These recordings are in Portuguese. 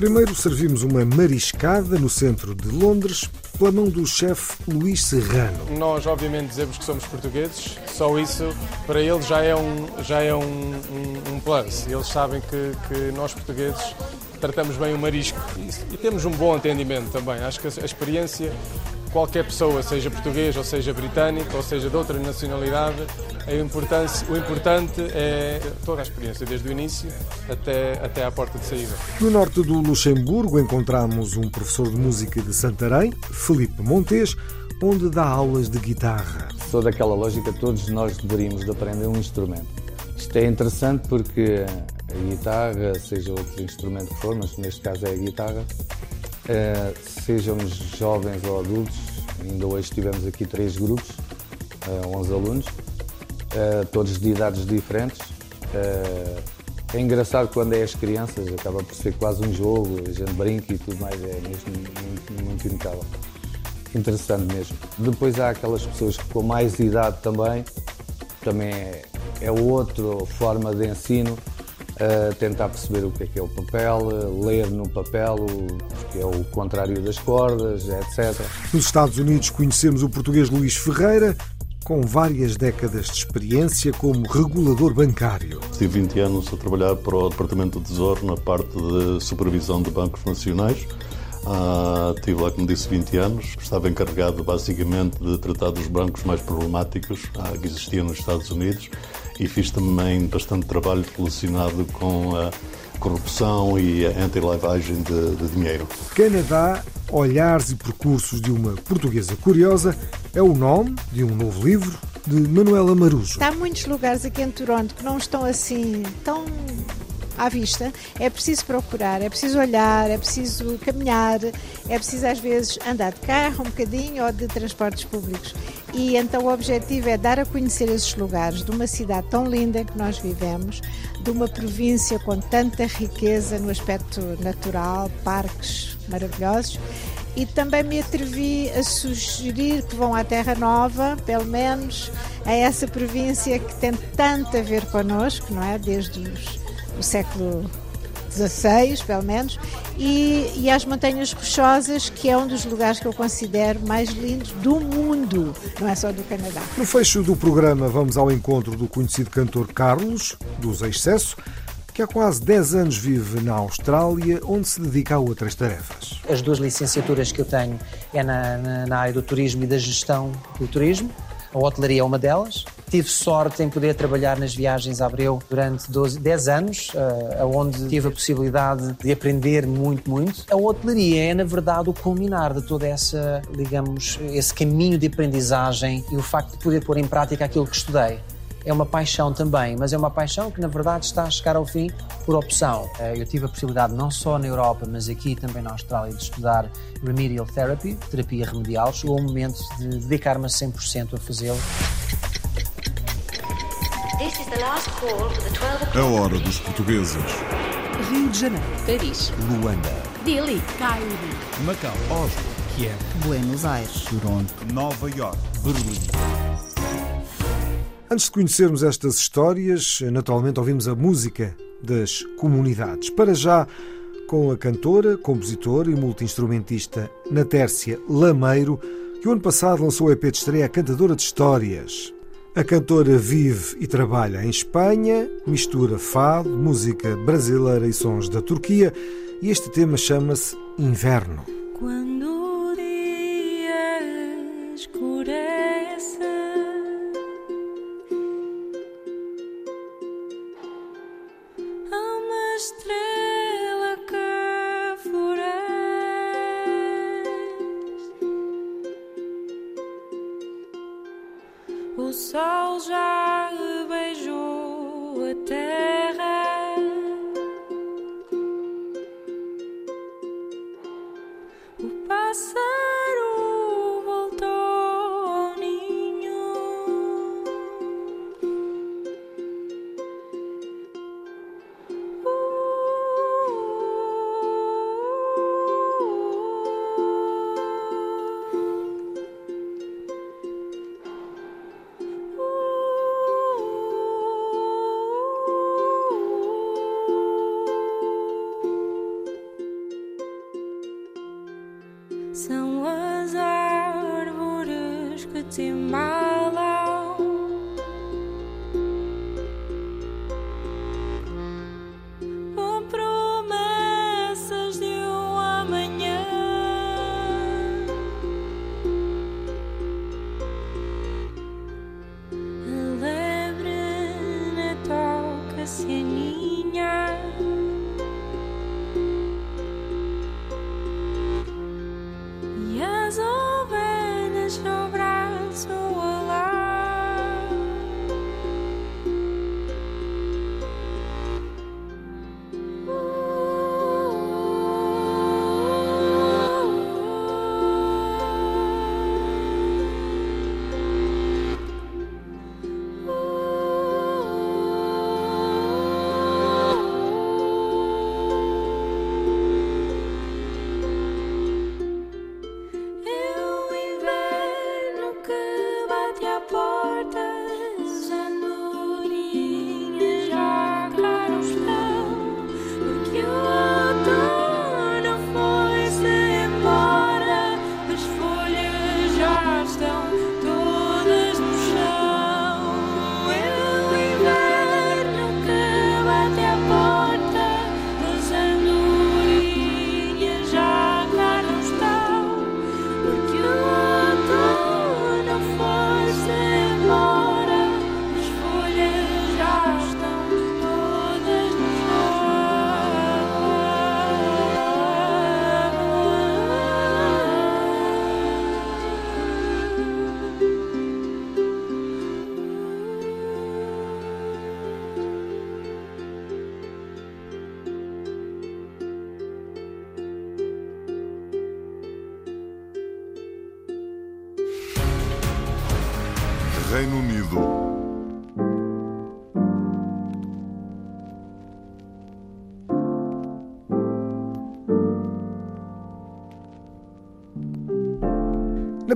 Primeiro servimos uma mariscada no centro de Londres, pela mão do chefe Luís Serrano. Nós, obviamente, dizemos que somos portugueses, só isso para eles já é um, já é um, um, um plus. Eles sabem que, que nós, portugueses, tratamos bem o marisco e, e temos um bom entendimento também. Acho que a, a experiência, qualquer pessoa, seja português ou seja britânico ou seja de outra nacionalidade, a importância, o importante é toda a experiência, desde o início até, até à porta de saída. No norte do Luxemburgo encontramos um professor de música de Santarém, Felipe Montes, onde dá aulas de guitarra. Sou daquela lógica, todos nós deveríamos de aprender um instrumento. Isto é interessante porque a guitarra, seja outro instrumento que for, mas neste caso é a guitarra, eh, sejam jovens ou adultos, ainda hoje tivemos aqui três grupos, eh, 11 alunos, eh, todos de idades diferentes. Eh, é engraçado quando é as crianças, acaba por ser quase um jogo, a gente brinca e tudo mais, é mesmo muito, muito. Interessante mesmo. Depois há aquelas pessoas com mais idade também, também é, é outra forma de ensino, uh, tentar perceber o que é que é o papel, uh, ler no papel, o que é o contrário das cordas, etc. Nos Estados Unidos conhecemos o português Luís Ferreira, com várias décadas de experiência como regulador bancário. Tive 20 anos a trabalhar para o Departamento do Tesouro na parte de supervisão de bancos nacionais. Ah, tive lá, como disse, 20 anos. Estava encarregado basicamente de tratar dos bancos mais problemáticos ah, que existiam nos Estados Unidos e fiz também bastante trabalho relacionado com a corrupção e a anti-lavagem de, de dinheiro. Canadá, Olhares e Percursos de uma Portuguesa Curiosa é o nome de um novo livro de Manuela Marujo. Há muitos lugares aqui em Toronto que não estão assim tão à vista. É preciso procurar, é preciso olhar, é preciso caminhar, é preciso às vezes andar de carro um bocadinho ou de transportes públicos. E então o objetivo é dar a conhecer esses lugares de uma cidade tão linda que nós vivemos, de uma província com tanta riqueza no aspecto natural, parques maravilhosos. E também me atrevi a sugerir que vão à Terra Nova, pelo menos a essa província que tem tanto a ver connosco, não é? Desde os, o século XVI, pelo menos, e, e às Montanhas Rochosas, que é um dos lugares que eu considero mais lindos do mundo, não é só do Canadá. No fecho do programa, vamos ao encontro do conhecido cantor Carlos, dos Excesso, que há quase 10 anos vive na Austrália, onde se dedica a outras tarefas. As duas licenciaturas que eu tenho é na, na, na área do turismo e da gestão do turismo. A hotelaria é uma delas. Tive sorte em poder trabalhar nas viagens a Abreu durante 12, 10 anos, uh, onde tive a possibilidade de aprender muito, muito. A hotelaria é, na verdade, o culminar de toda essa, digamos, esse caminho de aprendizagem e o facto de poder pôr em prática aquilo que estudei é uma paixão também, mas é uma paixão que na verdade está a chegar ao fim por opção. Eu tive a possibilidade não só na Europa, mas aqui também na Austrália de estudar Remedial Therapy, terapia remedial. Chegou o momento de dedicar-me a 100% a fazê-lo. A hora dos portugueses. Rio de Janeiro, Paris. Luanda, Delhi, Cairo, Macau, Oslo, Kiev, Buenos Aires, Toronto, Nova York, Berlim. Antes de conhecermos estas histórias, naturalmente ouvimos a música das comunidades. Para já, com a cantora, compositora e multiinstrumentista Natércia Lameiro, que o ano passado lançou o EP de estreia Cantadora de Histórias. A cantora vive e trabalha em Espanha, mistura fado, música brasileira e sons da Turquia, e este tema chama-se Inverno. Quando o dia escurece,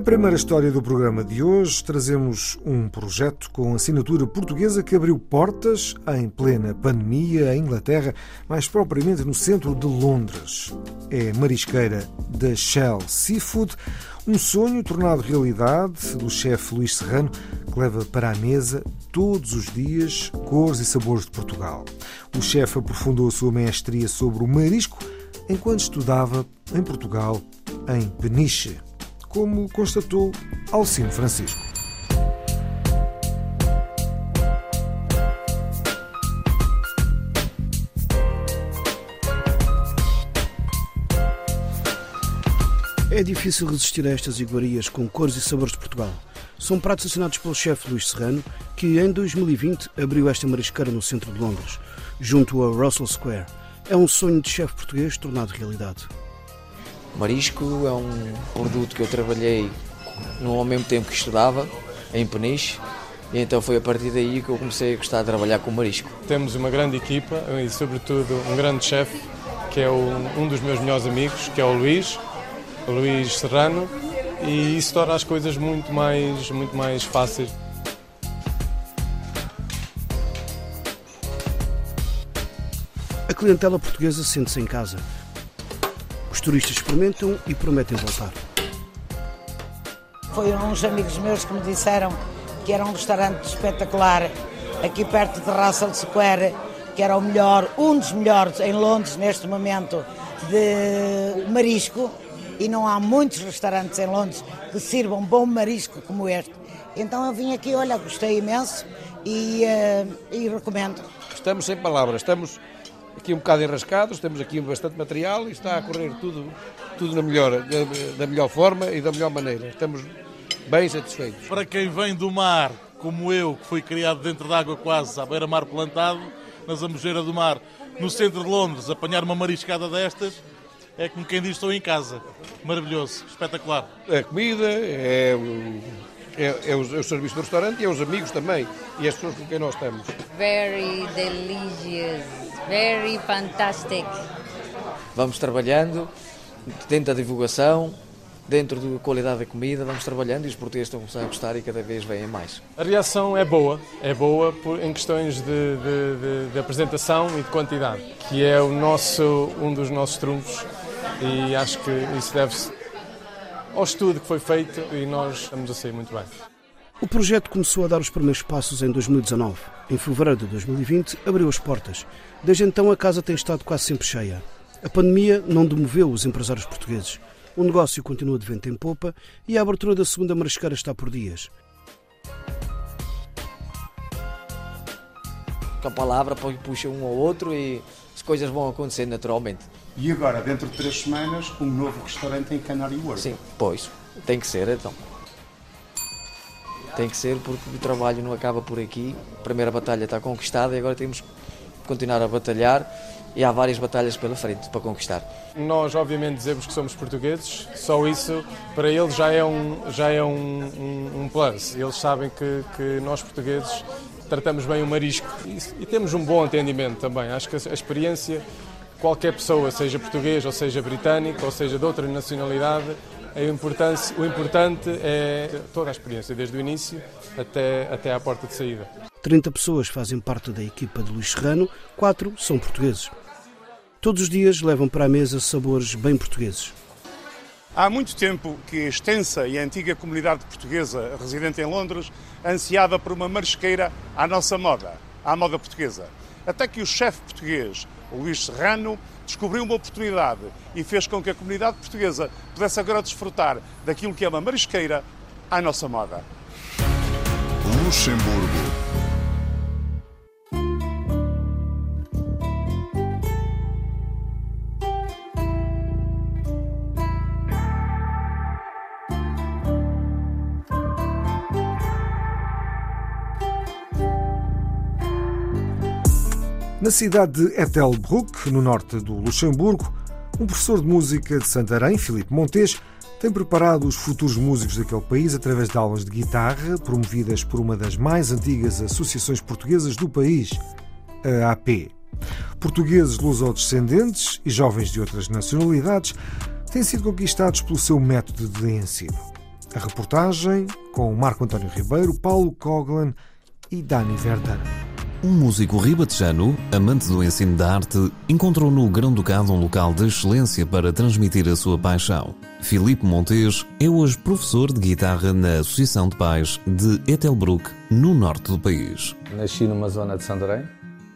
primeira história do programa de hoje, trazemos um projeto com assinatura portuguesa que abriu portas em plena pandemia em Inglaterra, mais propriamente no centro de Londres. É marisqueira da Shell Seafood, um sonho tornado realidade do chefe Luís Serrano, que leva para a mesa todos os dias cores e sabores de Portugal. O chefe aprofundou a sua mestria sobre o marisco enquanto estudava em Portugal, em Peniche como constatou Alcino Francisco. É difícil resistir a estas iguarias com cores e sabores de Portugal. São pratos assinados pelo chefe Luís Serrano, que em 2020 abriu esta marisqueira no centro de Londres, junto a Russell Square. É um sonho de chefe português tornado realidade. Marisco é um produto que eu trabalhei no ao mesmo tempo que estudava, em Peniche, e então foi a partir daí que eu comecei a gostar de trabalhar com marisco. Temos uma grande equipa e, sobretudo, um grande chefe, que é o- um dos meus melhores amigos, que é o Luís, o Luís Serrano, e isso torna as coisas muito mais, muito mais fáceis. A clientela portuguesa sente-se em casa. Os turistas experimentam e prometem voltar. Foi uns amigos meus que me disseram que era um restaurante espetacular aqui perto de Russell Square, que era o melhor, um dos melhores em Londres neste momento de marisco e não há muitos restaurantes em Londres que sirvam bom marisco como este. Então eu vim aqui, olha, gostei imenso e, eh, e recomendo. Estamos sem palavras, estamos aqui um bocado enrascados, temos aqui bastante material e está a correr tudo, tudo na melhor, da, da melhor forma e da melhor maneira. Estamos bem satisfeitos. Para quem vem do mar, como eu, que fui criado dentro da água quase, à beira-mar plantado, na Zambujeira do Mar, no centro de Londres, apanhar uma mariscada destas, é como quem diz estou em casa. Maravilhoso, espetacular. A comida, é, é, é o, é o serviço do restaurante e é os amigos também e as pessoas com quem nós estamos. Very delicious, very fantastic. Vamos trabalhando dentro da divulgação, dentro da qualidade da comida, vamos trabalhando e os portugueses estão a começar a gostar e cada vez vêm mais. A reação é boa, é boa por- em questões de, de- de- de apresentação e de quantidade, que é o nosso, um dos nossos trunfos e acho que isso deve-se ao estudo que foi feito e nós estamos a sair muito bem. O projeto começou a dar os primeiros passos em 2019. Em fevereiro de 2020, abriu as portas. Desde então, a casa tem estado quase sempre cheia. A pandemia não demoveu os empresários portugueses. O negócio continua de vento em popa e a abertura da segunda marisqueira está por dias. Com a palavra puxa um ao outro e as coisas vão acontecer naturalmente. E agora, dentro de três semanas, um novo restaurante em Canário World. Sim, pois, tem que ser então. Tem que ser porque o trabalho não acaba por aqui. A primeira batalha está conquistada e agora temos que continuar a batalhar e há várias batalhas pela frente para conquistar. Nós, obviamente, dizemos que somos portugueses, só isso para eles já é um, já é um, um, um plus. Eles sabem que, que nós, portugueses, tratamos bem o marisco e, e, temos um bom entendimento também. Acho que a, a experiência, qualquer pessoa, seja português ou seja britânico ou seja de outra nacionalidade, o importante é toda a experiência, desde o início até, até à porta de saída. 30 pessoas fazem parte da equipa de Luís Serrano, quatro são portugueses. Todos os dias levam para a mesa sabores bem portugueses. Há muito tempo que a extensa e antiga comunidade portuguesa residente em Londres ansiava por uma marisqueira à nossa moda, à moda portuguesa. Até que o chefe português, Luís Serrano, descobriu uma oportunidade e fez com que a comunidade portuguesa pudesse agora desfrutar daquilo que é uma marisqueira à nossa moda. Luxemburgo. Na cidade de Ettelbruck, no norte do Luxemburgo, um professor de música de Santarém, Filipe Montes, tem preparado os futuros músicos daquele país através de aulas de guitarra promovidas por uma das mais antigas associações portuguesas do país, a AP. Portugueses lusodescendentes e jovens de outras nacionalidades têm sido conquistados pelo seu método de ensino. A reportagem com Marco António Ribeiro, Paulo Coglan e Dani Verdana. Um músico ribatejano, amante do ensino da arte, encontrou no Grão-Ducado um local de excelência para transmitir a sua paixão. Filipe Montes é hoje professor de guitarra na Associação de Pais de Etelbruck, no norte do país. Nasci numa zona de Santarém,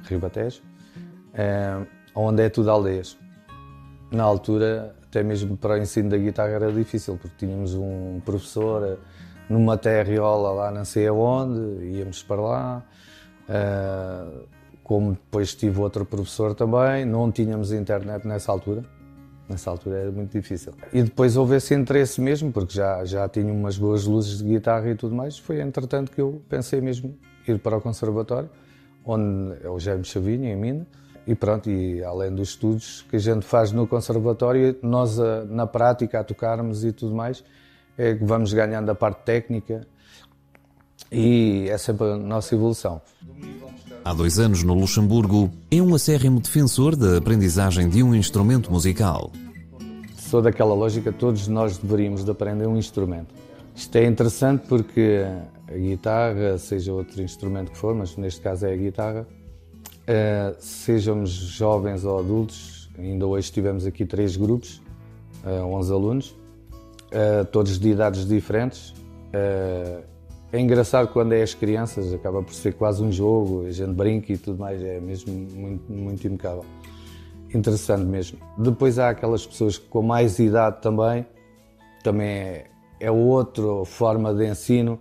Ribatejo, é, onde é tudo aldeias. Na altura, até mesmo para o ensino da guitarra era difícil, porque tínhamos um professor numa terriola lá não sei aonde, íamos para lá, Uh, como depois tive outro professor também, não tínhamos internet nessa altura. Nessa altura era muito difícil. E depois houve esse interesse mesmo, porque já, já tinha umas boas luzes de guitarra e tudo mais. Foi entretanto que eu pensei mesmo ir para o conservatório, onde é o Jaime Chavinho, em Mina. E pronto, e além dos estudos que a gente faz no conservatório, nós na prática a tocarmos e tudo mais, é que vamos ganhando a parte técnica, e é sempre a nossa evolução. Há dois anos, no Luxemburgo, é um acérrimo defensor da aprendizagem de um instrumento musical. Sou daquela lógica, todos nós deveríamos de aprender um instrumento. Isto é interessante porque a guitarra, seja outro instrumento que for, mas neste caso é a guitarra, uh, sejamos jovens ou adultos, ainda hoje tivemos aqui três grupos, uh, 11 alunos, uh, todos de idades diferentes, é engraçado quando é as crianças, acaba por ser quase um jogo, a gente brinca e tudo mais, é mesmo muito, muito impecável. Interessante mesmo. Depois há aquelas pessoas com mais idade também, também é, é outra forma de ensino,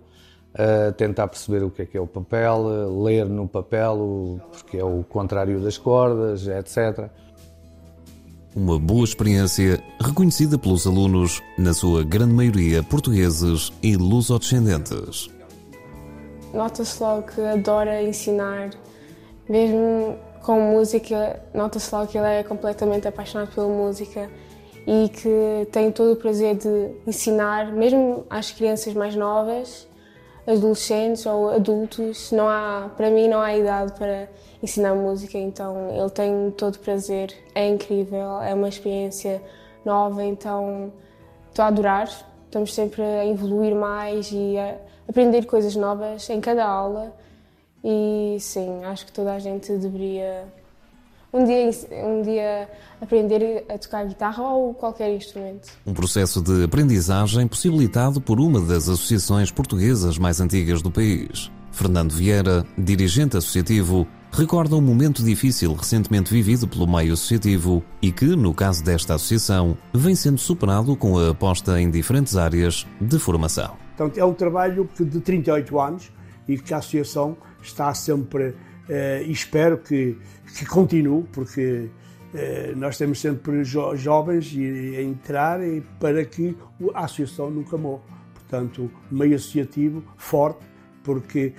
uh, tentar perceber o que é que é o papel, ler no papel, porque é o contrário das cordas, etc. Uma boa experiência reconhecida pelos alunos, na sua grande maioria portugueses e lusodescendentes. Nota-se logo que adora ensinar, mesmo com música, nota-se logo que ele é completamente apaixonado pela música e que tem todo o prazer de ensinar, mesmo às crianças mais novas, adolescentes ou adultos. Não há, para mim, não há idade para ensinar música, então ele tem todo o prazer. É incrível, é uma experiência nova, então estou a adorar. Estamos sempre a evoluir mais e a aprender coisas novas em cada aula e sim, acho que toda a gente deveria um dia, um dia aprender a tocar guitarra ou qualquer instrumento. Um processo de aprendizagem possibilitado por uma das associações portuguesas mais antigas do país. Fernando Vieira, dirigente associativo, recorda um momento difícil recentemente vivido pelo meio associativo e que, no caso desta associação, vem sendo superado com a aposta em diferentes áreas de formação. Portanto, é um trabalho de 38 anos e que a associação está sempre, eh, e espero que, que continue, porque eh, nós temos sempre jo jovens a entrar para que a associação nunca morra. Portanto, meio associativo forte, porque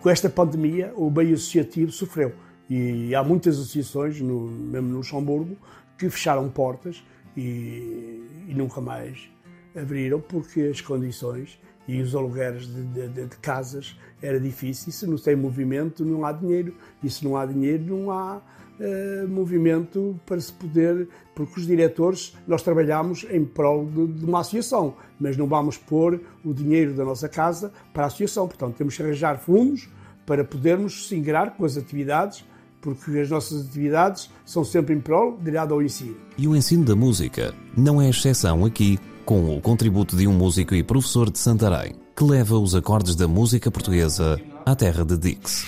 com esta pandemia o meio associativo sofreu. E há muitas associações, no, mesmo no Luxemburgo, que fecharam portas e, e nunca mais abriram porque as condições e os alugueres de, de, de, casas era difícil. E se não tem movimento, não há dinheiro. E se não há dinheiro, não há uh, movimento para se poder. Porque os diretores, nós trabalhamos em prol de, de, uma associação, mas não vamos pôr o dinheiro da nossa casa para a associação. Portanto, temos que arranjar fundos para podermos se com as atividades porque as nossas atividades são sempre em prol ligado ao ensino. E o ensino da música não é exceção aqui com o contributo de um músico e professor de Santarém, que leva os acordes da música portuguesa à terra de Dix.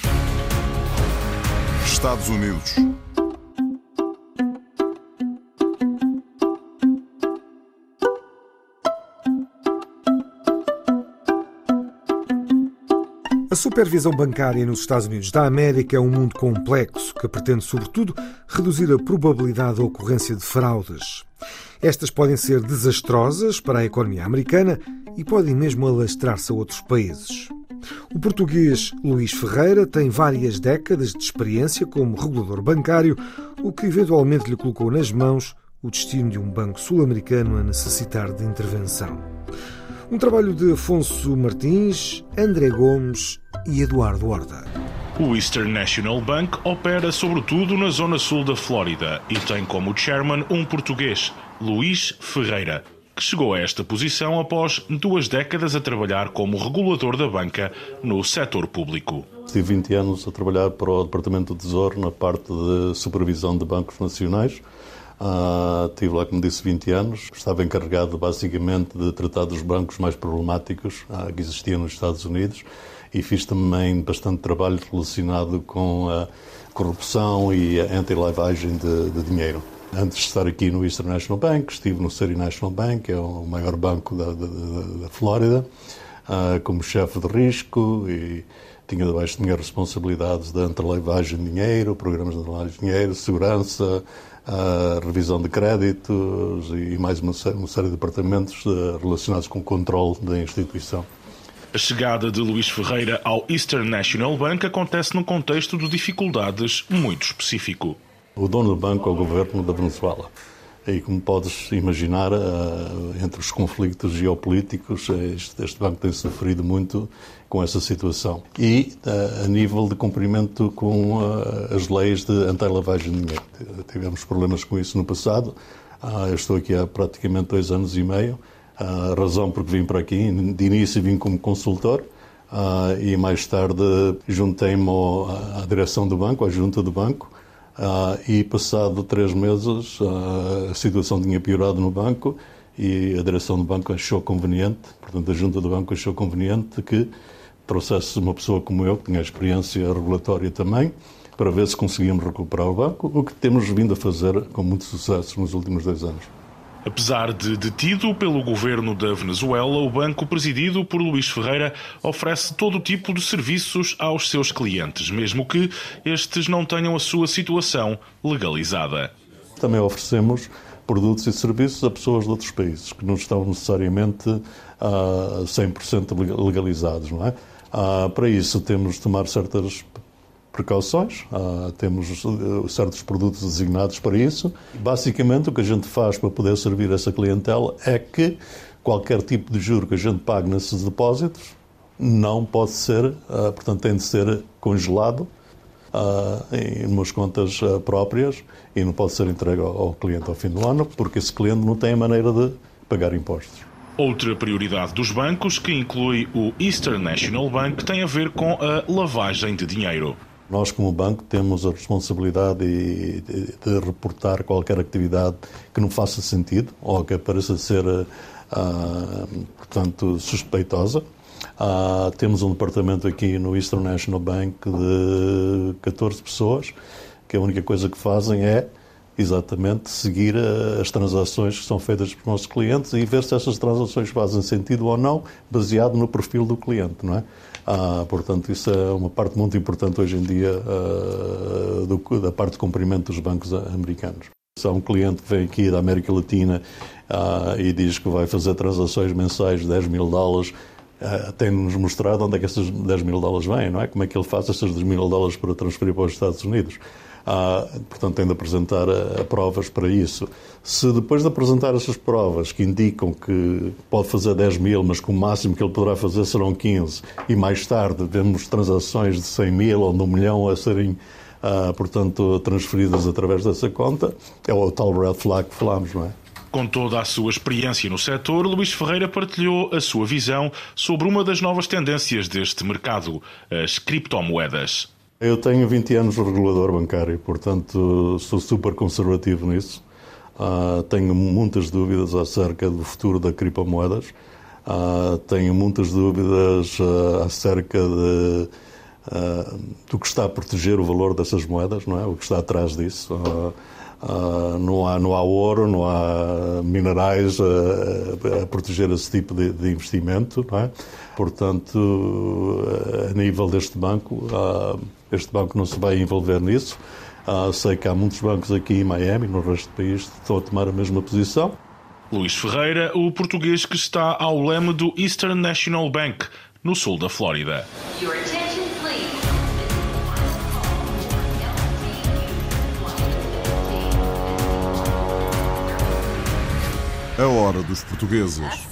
Estados Unidos. A supervisão bancária nos Estados Unidos da América é um mundo complexo que pretende, sobretudo, reduzir a probabilidade da ocorrência de fraudes. Estas podem ser desastrosas para a economia americana e podem mesmo alastrar-se a outros países. O português Luís Ferreira tem várias décadas de experiência como regulador bancário, o que eventualmente lhe colocou nas mãos o destino de um banco sul-americano a necessitar de intervenção. Um trabalho de Afonso Martins, André Gomes e Eduardo Horta. O Eastern National Bank opera sobretudo na zona sul da Flórida e tem como chairman um português, Luís Ferreira, que chegou a esta posição após duas décadas a trabalhar como regulador da banca no setor público. Tive 20 anos a trabalhar para o Departamento do Tesouro na parte de supervisão de bancos nacionais. Uh, tive lá, como disse, 20 anos. Estava encarregado basicamente de tratar dos bancos mais problemáticos uh, que existiam nos Estados Unidos e fiz também bastante trabalho relacionado com a corrupção e a anti-lavagem de, de dinheiro. Antes de estar aqui no Eastern National Bank, estive no City National Bank, que é o maior banco da, da, da Flórida, uh, como chefe de risco e tinha debaixo de minhas responsabilidades de anti-lavagem de dinheiro, programas de anti-lavagem de dinheiro, segurança, revisão de créditos e mais uma, uma série de departamentos uh, relacionados com o controle da instituição. A chegada de Luís Ferreira ao Eastern National Bank acontece num contexto de dificuldades muito específico. O dono do banco é o governo da Venezuela. E como podes imaginar, eh, entre os conflitos geopolíticos, eh, este banco tem sofrido muito com essa situação. E eh, a nível de cumprimento com as leis de anti-lavagem de dinheiro. Tivemos problemas com isso no passado. Ah, eu estou aqui há praticamente dois anos e meio. A razão porque vim para aqui, de início vim como consultor. Ah, e mais tarde juntei-me à direção do banco, à junta do banco, Uh, e passado três meses uh, a situação tinha piorado no banco e a direção do banco achou conveniente, portanto a junta do banco achou conveniente que trouxesse uma pessoa como eu, que tinha experiência regulatória também, para ver se conseguíamos recuperar o banco, o que temos vindo a fazer com muito sucesso nos últimos dois anos. Apesar de detido pelo governo da Venezuela, o banco presidido por Luís Ferreira oferece todo tipo de serviços aos seus clientes, mesmo que estes não tenham a sua situação legalizada. Também oferecemos produtos e serviços a pessoas de outros países que não estão necessariamente uh, ah, 100% legalizados, não é? Uh, para isso temos de tomar certas precauções, ah, temos eh, certos produtos designados para isso. Basicamente, o que a gente faz para poder servir essa clientela é que qualquer tipo de juro que a gente pague nesses depósitos não pode ser, ah, portanto, tem de ser congelado ah, em umas contas próprias e não pode ser entregue ao cliente ao fim do ano, porque esse cliente não tem maneira de pagar impostos. Outra prioridade dos bancos, que inclui o Eastern National Bank, tem a ver com a lavagem de dinheiro. Nós, como banco, temos a responsabilidade de, de, de reportar qualquer atividade que não faça sentido ou que pareça ser, uh, portanto, suspeitosa. Uh, temos um departamento aqui no Eastern National Bank de 14 pessoas que a única coisa que fazem é exatamente seguir as transações que são feitas pelos nossos clientes e ver se essas transações fazem sentido ou não, baseado no perfil do cliente, não é? Ah, portanto, isso é uma parte muito importante hoje em dia ah, do, da parte de cumprimento dos bancos americanos. Se há um cliente que vem aqui da América Latina ah, e diz que vai fazer transações mensais de 10 mil dólares, Uh, tem-nos mostrado onde é que esses 10 mil dólares vêm, não é? Como é que ele faz esses 10 mil dólares para transferir para os Estados Unidos. Uh, portanto, tem de apresentar uh, provas para isso. Se depois de apresentar essas provas que indicam que pode fazer 10 mil, mas que o máximo que ele poderá fazer serão 15, e mais tarde vemos transações de 100 mil ou de um milhão a serem, portanto, transferidas através dessa conta, é o tal red flag que falamos, não é? Com toda a sua experiência no setor, Luís Ferreira partilhou a sua visão sobre uma das novas tendências deste mercado, as criptomoedas. Eu tenho 20 anos de regulador bancário, portanto sou super conservativo nisso. Uh, tenho muitas dúvidas acerca do futuro das criptomoedas. Uh, tenho muitas dúvidas uh, acerca de, do que está a proteger o valor dessas moedas, não é? O que está atrás disso. Não, há, não há ouro, não há minerais a, a proteger esse tipo de, de investimento. Não é? Portanto, a nível deste banco, este banco não se vai envolver nisso. Uh, sei que há muitos bancos aqui em Miami, no resto do país, que estão a tomar a mesma posição. Luís Ferreira, o português que está ao leme do Eastern National Bank, no sul da Flórida. A hora dos portugueses.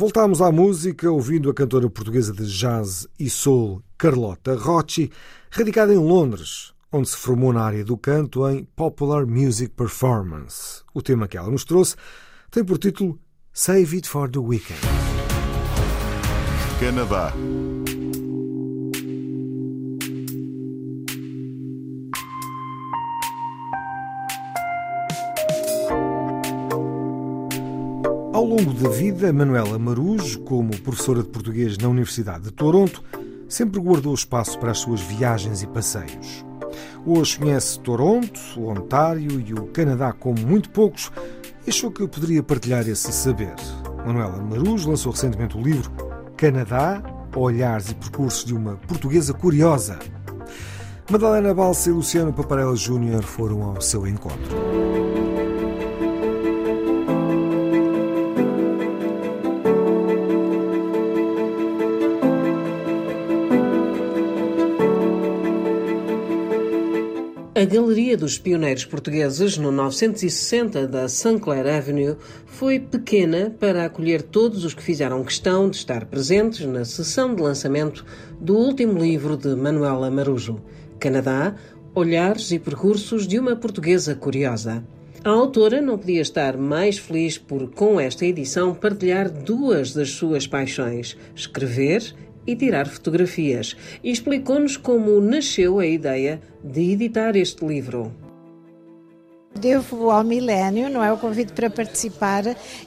Voltámos à música ouvindo a cantora portuguesa de jazz e soul Carlota Rocci, radicada em Londres, onde se formou na área do canto em Popular Music Performance. O tema que ela nos trouxe tem por título Save It for the Weekend. Canadá. Longo da vida, Manuela Marujo, como professora de português na Universidade de Toronto, sempre guardou espaço para as suas viagens e passeios. Hoje conhece Toronto, o Ontário e o Canadá como muito poucos e achou que poderia partilhar esse saber. Manuela Marujo lançou recentemente o livro Canadá, Olhares e Percursos de uma Portuguesa Curiosa. Madalena Balsa e Luciano Paparella Júnior foram ao seu encontro. Galeria dos Pioneiros Portugueses, no 960 da St. Clair Avenue, foi pequena para acolher todos os que fizeram questão de estar presentes na sessão de lançamento do último livro de Manuela Marujo, Canadá, Olhares e Percursos de uma Portuguesa Curiosa. A autora não podia estar mais feliz por, com esta edição, partilhar duas das suas paixões: escrever e tirar fotografias, e explicou-nos como nasceu a ideia de editar este livro. Devo ao milénio, não é? O convite para participar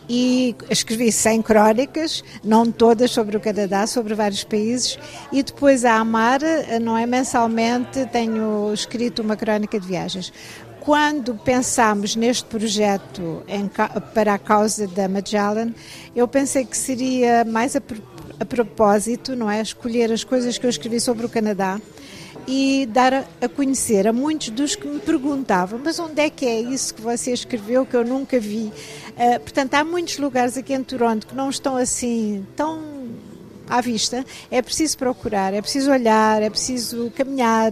e escrevi 100 crónicas, não todas sobre o Canadá, sobre vários países, e depois a Amar, não é? Mensalmente tenho escrito uma crónica de viagens. Quando pensámos neste projeto em, para a causa da Magellan, eu pensei que seria mais a, a propósito, não é? Escolher as coisas que eu escrevi sobre o Canadá e dar a conhecer a muitos dos que me perguntavam: mas onde é que é isso que você escreveu que eu nunca vi? Uh, portanto, há muitos lugares aqui em Toronto que não estão assim tão à vista, é preciso procurar, é preciso olhar, é preciso caminhar,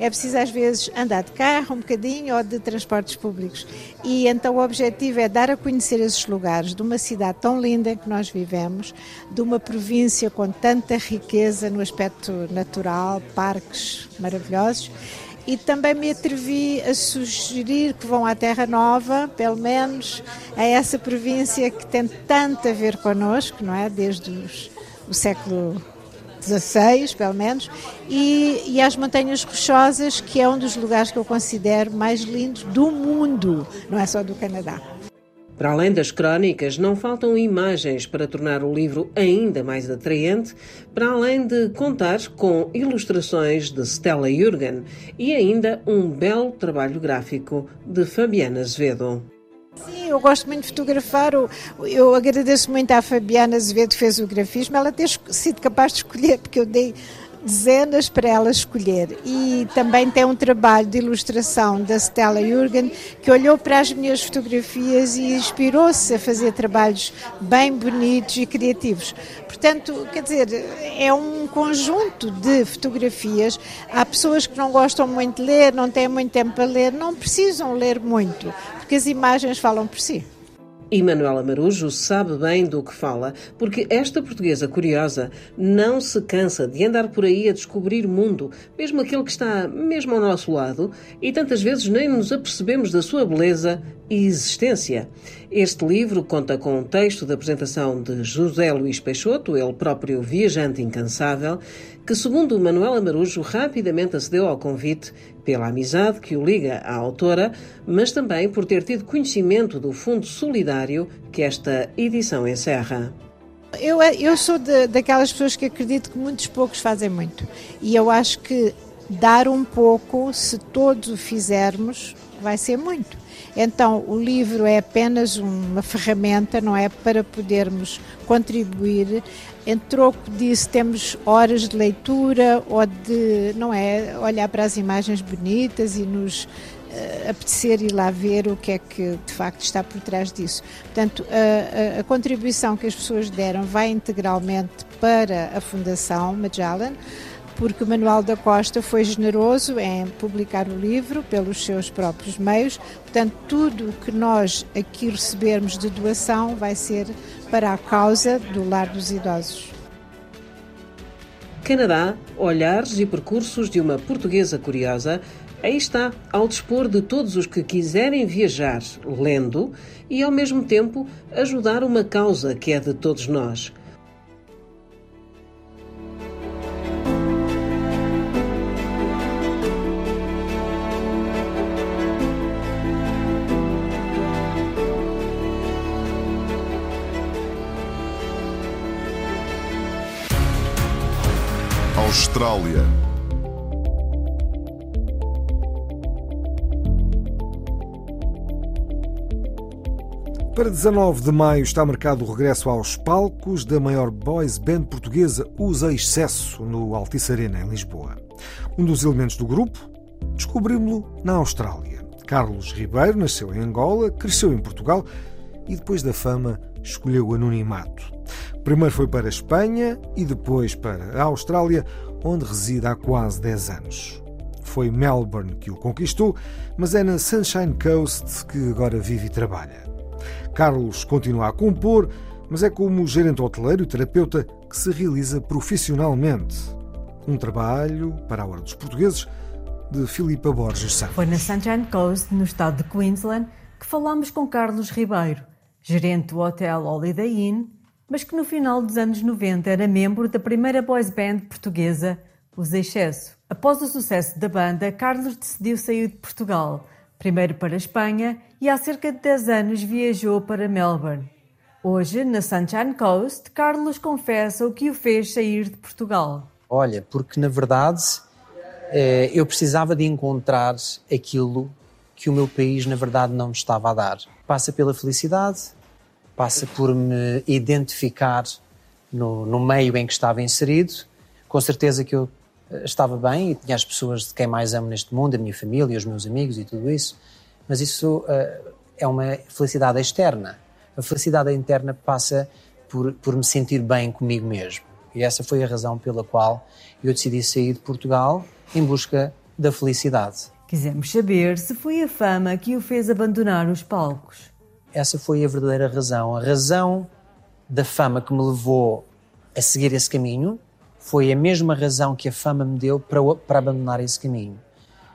é preciso às vezes andar de carro um bocadinho ou de transportes públicos. E então o objetivo é dar a conhecer esses lugares de uma cidade tão linda em que nós vivemos, de uma província com tanta riqueza no aspecto natural, parques maravilhosos e também me atrevi a sugerir que vão à Terra Nova, pelo menos a essa província que tem tanto a ver connosco, não é? Desde os do século XVI, pelo menos, e, e às Montanhas Rochosas, que é um dos lugares que eu considero mais lindos do mundo, não é só do Canadá. Para além das crónicas, não faltam imagens para tornar o livro ainda mais atraente, para além de contar com ilustrações de Stella Jürgen e ainda um belo trabalho gráfico de Fabiana Azevedo. Sim, eu gosto muito de fotografar. Eu agradeço muito à Fabiana Azevedo que fez o grafismo, ela ter sido capaz de escolher, porque eu dei dezenas para ela escolher. E também tem um trabalho de ilustração da Stella Jürgen, que olhou para as minhas fotografias e inspirou-se a fazer trabalhos bem bonitos e criativos. Portanto, quer dizer, é um conjunto de fotografias. Há pessoas que não gostam muito de ler, não têm muito tempo para ler, não precisam ler muito, porque as imagens falam por si. E Manuela Marujo sabe bem do que fala, porque esta portuguesa curiosa não se cansa de andar por aí a descobrir mundo, mesmo aquele que está mesmo ao nosso lado, e tantas vezes nem nos apercebemos da sua beleza e existência. Este livro conta com um texto de apresentação de José Luís Peixoto, ele próprio viajante incansável, que, segundo Manuela Marujo, rapidamente acedeu ao convite pela amizade que o liga à autora, mas também por ter tido conhecimento do fundo solidário que esta edição encerra. Eu, eu sou de, daquelas pessoas que acredito que muitos poucos fazem muito. E eu acho que dar um pouco, se todos o fizermos, vai ser muito. Então, o livro é apenas uma ferramenta, não é? Para podermos contribuir. Em troco disso, temos horas de leitura ou de, não é? Olhar para as imagens bonitas e nos uh, apetecer ir lá ver o que é que de facto está por trás disso. Portanto, a, a, a contribuição que as pessoas deram vai integralmente para a Fundação Magellan porque o Manuel da Costa foi generoso em publicar o livro pelos seus próprios meios. Portanto, tudo o que nós aqui recebermos de doação vai ser para a causa do Lar dos Idosos. Canadá, olhares e percursos de uma portuguesa curiosa. Aí está, ao dispor de todos os que quiserem viajar lendo e, ao mesmo tempo, ajudar uma causa que é de todos nós. Austrália. Para 19 de maio está marcado o regresso aos palcos da maior boys band portuguesa Usa Excesso no Altice Arena, em Lisboa. Um dos elementos do grupo descobrimos-lo na Austrália. Carlos Ribeiro nasceu em Angola, cresceu em Portugal e depois da fama escolheu o anonimato. Primeiro foi para a Espanha e depois para a Austrália, onde reside há quase 10 anos. Foi Melbourne que o conquistou, mas é na Sunshine Coast que agora vive e trabalha. Carlos continua a compor, mas é como gerente hoteleiro e terapeuta que se realiza profissionalmente. Um trabalho para a hora dos portugueses de Filipa Borges Santos. Foi na Sunshine Coast, no estado de Queensland, que falámos com Carlos Ribeiro, gerente do hotel Holiday Inn, mas que no final dos anos 90 era membro da primeira boys band portuguesa, Os Excesso. Após o sucesso da banda, Carlos decidiu sair de Portugal, primeiro para a Espanha e há cerca de 10 anos viajou para Melbourne. Hoje, na Sunshine Coast, Carlos confessa o que o fez sair de Portugal. Olha, porque na verdade eh, eu precisava de encontrar aquilo que o meu país na verdade não me estava a dar. Passa pela felicidade, passa por me identificar no, no meio em que estava inserido. Com certeza que eu eh, estava bem e tinha as pessoas de quem mais amo neste mundo, a minha família, os meus amigos e tudo isso, mas isso uh, é uma felicidade externa. A felicidade interna passa por, por me sentir bem comigo mesmo. E essa foi a razão pela qual eu decidi sair de Portugal em busca da felicidade. Quisemos saber se foi a fama que o fez abandonar os palcos. Essa foi a verdadeira razão. A razão da fama que me levou a seguir esse caminho foi a mesma razão que a fama me deu para, para abandonar esse caminho.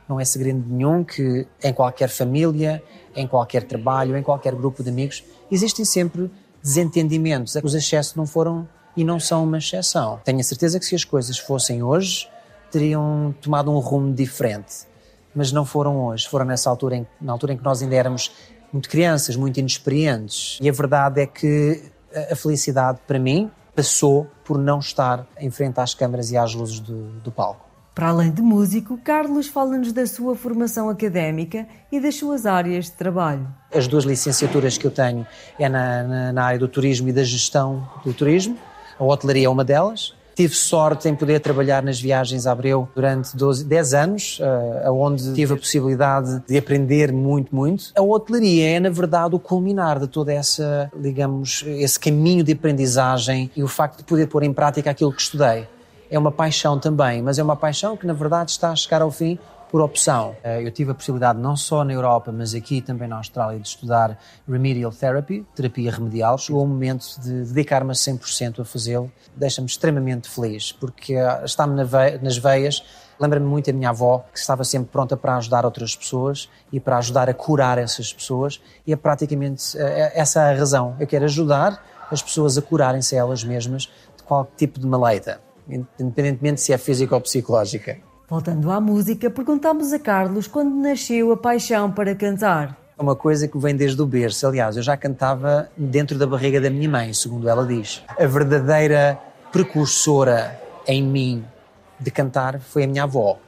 Não é segredo nenhum que em qualquer família, em qualquer trabalho, em qualquer grupo de amigos, existem sempre desentendimentos. Os excessos não foram e não são uma exceção. Tenho a certeza que se as coisas fossem hoje, teriam tomado um rumo diferente. Mas não foram hoje, foram nessa altura, em, na altura em que nós ainda éramos muito crianças, muito inexperientes. E a verdade é que a felicidade, para mim, passou por não estar em frente às câmaras e às luzes do, do palco. Para além de músico, Carlos fala-nos da sua formação académica e das suas áreas de trabalho. As duas licenciaturas que eu tenho é na, na, na área do turismo e da gestão do turismo. A hotelaria é uma delas. Tive sorte em poder trabalhar nas viagens a Abreu durante 12, 10 anos, uh, onde tive a possibilidade de aprender muito, muito. A hotelaria é, na verdade, o culminar de toda essa, digamos, esse caminho de aprendizagem e o facto de poder pôr em prática aquilo que estudei. É uma paixão também, mas é uma paixão que, na verdade, está a chegar ao fim por opção. Eh, eu tive a possibilidade, não só na Europa, mas aqui também na Austrália, de estudar Remedial Therapy, terapia remedial. Chegou o momento de dedicar-me a 100% a fazê-lo. Deixa-me extremamente feliz, porque eh, está-me nas veias. Lembra-me muito a minha avó, que estava sempre pronta para ajudar outras pessoas e para ajudar a curar essas pessoas. E é praticamente eh, essa a razão. Eu quero ajudar as pessoas a curarem-se elas mesmas de qualquer tipo de maleita, independentemente se é física ou psicológica. Voltando à música, perguntámos a Carlos quando nasceu a paixão para cantar. É uma coisa que vem desde o berço. Aliás, eu já cantava dentro da barriga da minha mãe, segundo ela diz. A verdadeira precursora em mim de cantar foi a minha avó.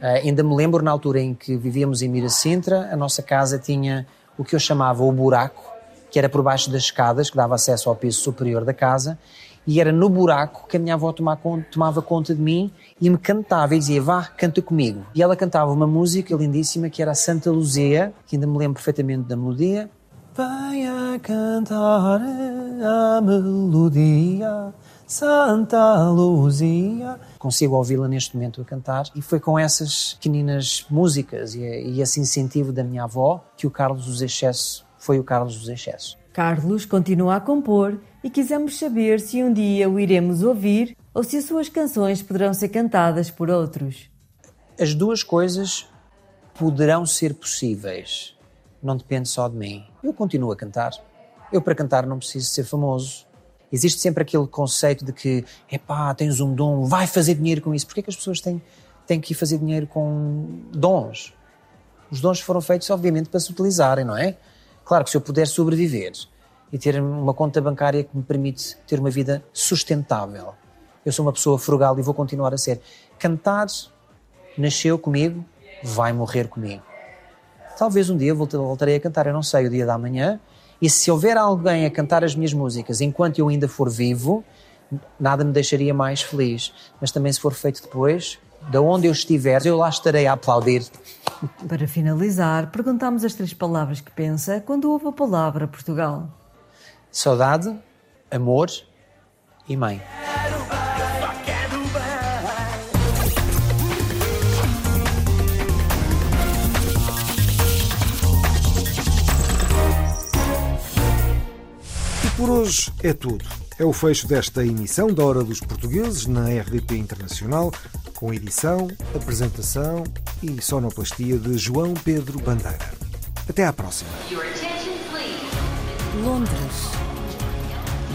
Uh, ainda me lembro na altura em que vivíamos em Miracintra, a nossa casa tinha o que eu chamava o buraco, que era por baixo das escadas, que dava acesso ao piso superior da casa, e era no buraco que a minha avó tomava conta, tomava conta de mim e me cantava e dizia, vá, canta comigo. E ela cantava uma música lindíssima que era a Santa Luzia, que ainda me lembro perfeitamente da melodia. Venha cantar a melodia, Santa Luzia. Consigo ouvi-la neste momento a cantar e foi com essas pequeninas músicas e, e esse incentivo da minha avó que o Carlos dos Excessos foi o Carlos dos Excessos. Carlos continua a compor e quisemos saber se um dia o iremos ouvir ou se as suas canções poderão ser cantadas por outros. As duas coisas poderão ser possíveis. Não depende só de mim. Eu continuo a cantar. Eu, para cantar, não preciso ser famoso. Existe sempre aquele conceito de que, epá, tens um dom, vai fazer dinheiro com isso. Porquê que as pessoas têm, têm que ir fazer dinheiro com dons? Os dons foram feitos, obviamente, para se utilizarem, não é? Claro que se eu puder sobreviver e ter uma conta bancária que me permite ter uma vida sustentável, Eu sou uma pessoa frugal e vou continuar a ser. Cantar nasceu comigo, vai morrer comigo. Talvez um dia voltarei a cantar, eu não sei, o dia da manhã. E se houver alguém a cantar as minhas músicas enquanto eu ainda for vivo, nada me deixaria mais feliz. Mas também se for feito depois, de onde eu estiver, eu lá estarei a aplaudir. Para finalizar, perguntamos as três palavras que pensa quando ouve a palavra Portugal. Saudade, amor e mãe. E por hoje é tudo. É o fecho desta emissão da Hora dos Portugueses na RDP Internacional, com edição, apresentação e sonoplastia de João Pedro Bandeira. Até à próxima. Londres,